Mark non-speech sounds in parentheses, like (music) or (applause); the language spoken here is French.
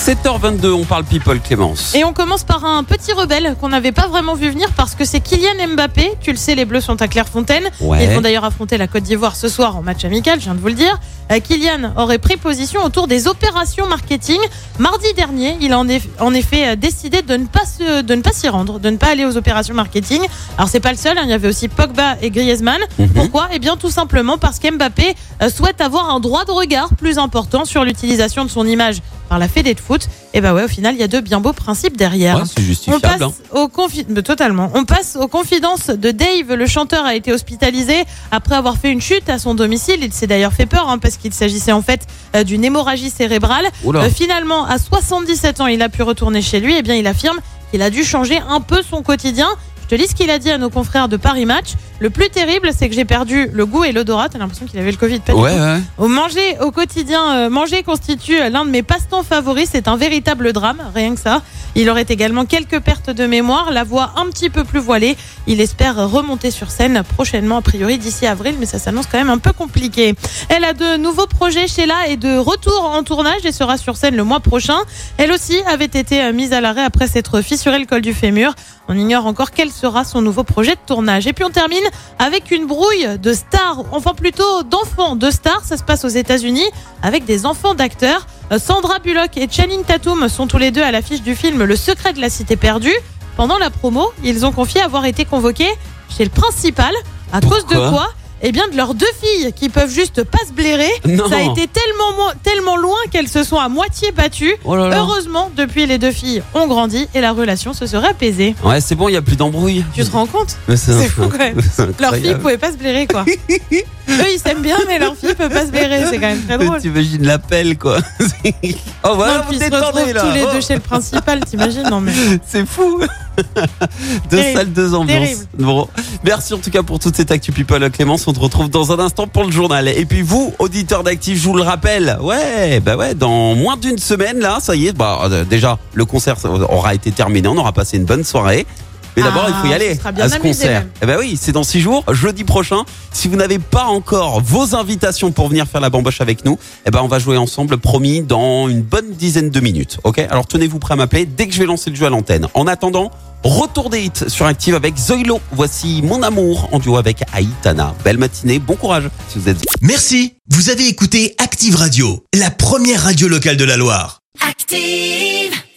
7h22, on parle people Clémence. Et on commence par un petit rebelle qu'on n'avait pas vraiment vu venir parce que c'est Kylian Mbappé. Tu le sais, les Bleus sont à Clairefontaine. Ouais. Ils vont d'ailleurs affronter la Côte d'Ivoire ce soir en match amical, je viens de vous le dire. Euh, Kylian aurait pris position autour des opérations marketing. Mardi dernier, il a en, eff- en effet euh, décidé de ne pas se- de ne pas s'y rendre, de ne pas aller aux opérations marketing. Alors c'est pas le seul, hein, il y avait aussi Pogba et Griezmann. Mhm. Pourquoi? Eh bien tout simplement parce qu'Mbappé euh, souhaite avoir un droit de regard plus important sur l'utilisation de son image par la Fédé de foot. Et bah ouais, au final, il y a deux bien beaux principes derrière. Ouais, c'est On justifiable. passe hein. aux confi- totalement. On passe aux confidences de Dave. Le chanteur a été hospitalisé après avoir fait une chute à son domicile. Il s'est d'ailleurs fait peur hein, parce qu'il s'agissait en fait euh, d'une hémorragie cérébrale. Euh, finalement, à 77 ans, il a pu retourner chez lui. Et bien, il affirme qu'il a dû changer un peu son quotidien. Je te lis ce qu'il a dit à nos confrères de Paris Match. Le plus terrible, c'est que j'ai perdu le goût et l'odorat. T'as l'impression qu'il avait le Covid. pas Ouais, ouais. Au Manger au quotidien, euh, manger constitue l'un de mes passe-temps favoris. C'est un véritable drame, rien que ça. Il aurait également quelques pertes de mémoire, la voix un petit peu plus voilée. Il espère remonter sur scène prochainement, a priori d'ici avril, mais ça s'annonce quand même un peu compliqué. Elle a de nouveaux projets, Sheila, et de retour en tournage et sera sur scène le mois prochain. Elle aussi avait été mise à l'arrêt après s'être fissuré le col du fémur. On ignore encore quel sera son nouveau projet de tournage. Et puis on termine avec une brouille de stars, enfin plutôt d'enfants de stars. Ça se passe aux États-Unis avec des enfants d'acteurs. Euh, Sandra Bullock et Channing Tatum sont tous les deux à l'affiche du film Le secret de la cité perdue. Pendant la promo, ils ont confié avoir été convoqués chez le principal. À cause de quoi? Eh bien, de leurs deux filles qui peuvent juste pas se blairer. Non. Ça a été tellement, tellement loin qu'elles se sont à moitié battues. Oh là là. Heureusement, depuis, les deux filles ont grandi et la relation se serait apaisée. Ouais, c'est bon, il n'y a plus d'embrouille. Tu te rends compte? C'est fou, quand même. (laughs) Leurs filles pouvaient pas se blairer, quoi. (laughs) Eux, ils s'aiment bien, mais leurs filles peuvent pas se blairer. C'est quand même très drôle. T'imagines l'appel, quoi. (laughs) oh, voilà, non, vous ils se retrouvent là. tous les Oh, deux chez le principal, t'imagines Non, mais. (laughs) C'est fou. (laughs) deux Terrible. salles, deux ambiances. Terrible. Bon. Merci en tout cas pour toute cette actu people, Clémence. On te retrouve dans un instant pour le journal. Et puis vous, auditeurs d'Active, je vous le rappelle. Ouais, bah ouais, dans moins d'une semaine, là, ça y est, bah, euh, déjà, le concert aura été terminé. On aura passé une bonne soirée. Mais d'abord, Ah, il faut y aller sera bien à ce concert. même. Eh ben oui, c'est dans six jours, jeudi prochain. Si vous n'avez pas encore vos invitations pour venir faire la bamboche avec nous, eh ben on va jouer ensemble, promis, dans une bonne dizaine de minutes. Ok? Alors tenez-vous prêt à m'appeler dès que je vais lancer le jeu à l'antenne. En attendant, retour des hits sur Active avec Zoilo. Voici Mon Amour en duo avec Aitana. Belle matinée, bon courage si vous êtes Merci, vous avez écouté Active Radio, la première radio locale de la Loire. Active.